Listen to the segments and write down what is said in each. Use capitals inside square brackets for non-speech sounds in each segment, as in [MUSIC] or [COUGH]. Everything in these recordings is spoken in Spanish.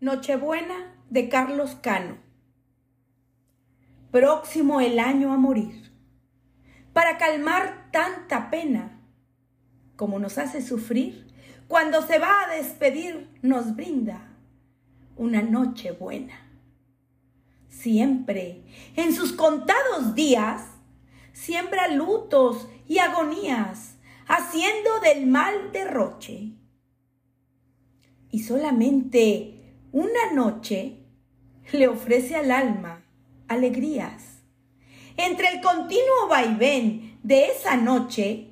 Nochebuena de Carlos Cano. Próximo el año a morir. Para calmar tanta pena como nos hace sufrir, cuando se va a despedir nos brinda una noche buena. Siempre, en sus contados días, siembra lutos y agonías, haciendo del mal derroche. Y solamente una noche le ofrece al alma alegrías. Entre el continuo vaivén de esa noche,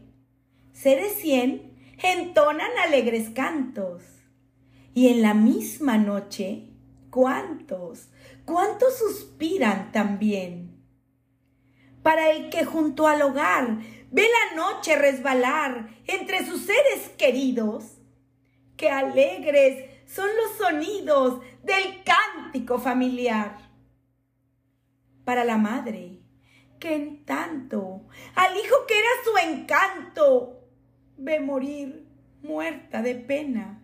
seres cien entonan alegres cantos. Y en la misma noche, ¿cuántos, cuántos suspiran también? Para el que junto al hogar ve la noche resbalar entre sus seres queridos, que alegres son los sonidos del cántico familiar. Para la madre, que en tanto al hijo que era su encanto, ve morir muerta de pena.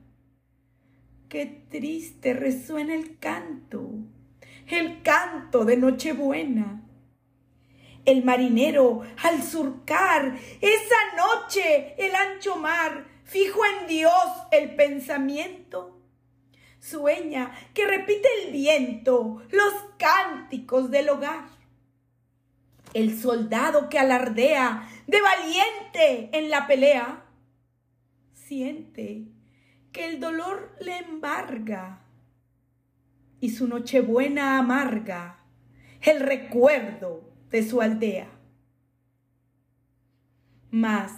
Qué triste resuena el canto, el canto de Nochebuena. El marinero al surcar esa noche el ancho mar, fijo en Dios el pensamiento, sueña que repite el viento los cánticos del hogar. El soldado que alardea de valiente en la pelea, siente que el dolor le embarga y su nochebuena amarga el recuerdo de su aldea. Mas,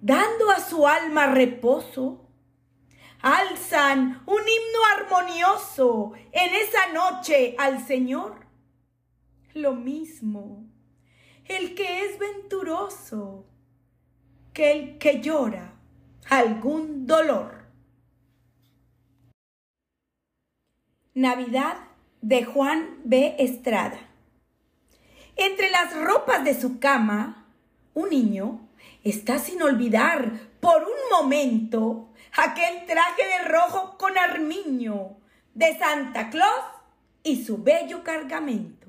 dando a su alma reposo, alzan un himno armonioso en esa noche al Señor. Lo mismo, el que es venturoso que el que llora algún dolor. Navidad de Juan B. Estrada. Entre las ropas de su cama, un niño está sin olvidar por un momento aquel traje de rojo con armiño de Santa Claus y su bello cargamento.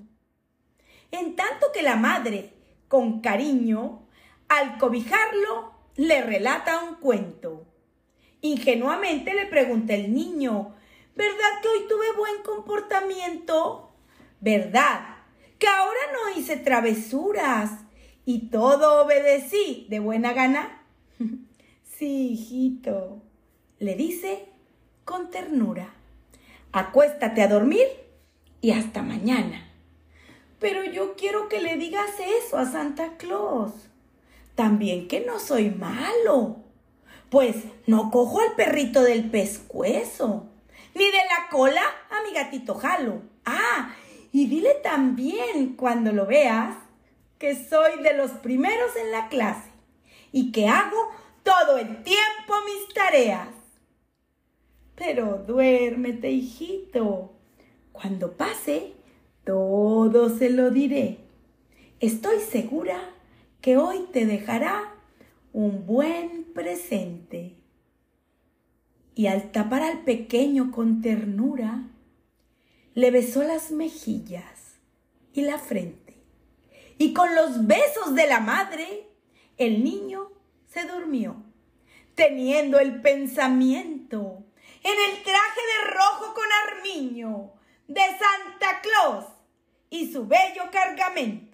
En tanto que la madre, con cariño, al cobijarlo, le relata un cuento. Ingenuamente le pregunta el niño, ¿verdad que hoy tuve buen comportamiento? ¿Verdad que ahora no hice travesuras y todo obedecí de buena gana? [LAUGHS] sí, hijito le dice con ternura, acuéstate a dormir y hasta mañana. Pero yo quiero que le digas eso a Santa Claus. También que no soy malo. Pues no cojo al perrito del pescuezo, ni de la cola a mi gatito jalo. Ah, y dile también cuando lo veas que soy de los primeros en la clase y que hago todo el tiempo mis tareas. Pero duérmete, hijito. Cuando pase, todo se lo diré. Estoy segura que hoy te dejará un buen presente. Y al tapar al pequeño con ternura, le besó las mejillas y la frente. Y con los besos de la madre, el niño se durmió, teniendo el pensamiento en el traje de rojo con armiño de Santa Claus y su bello cargamento.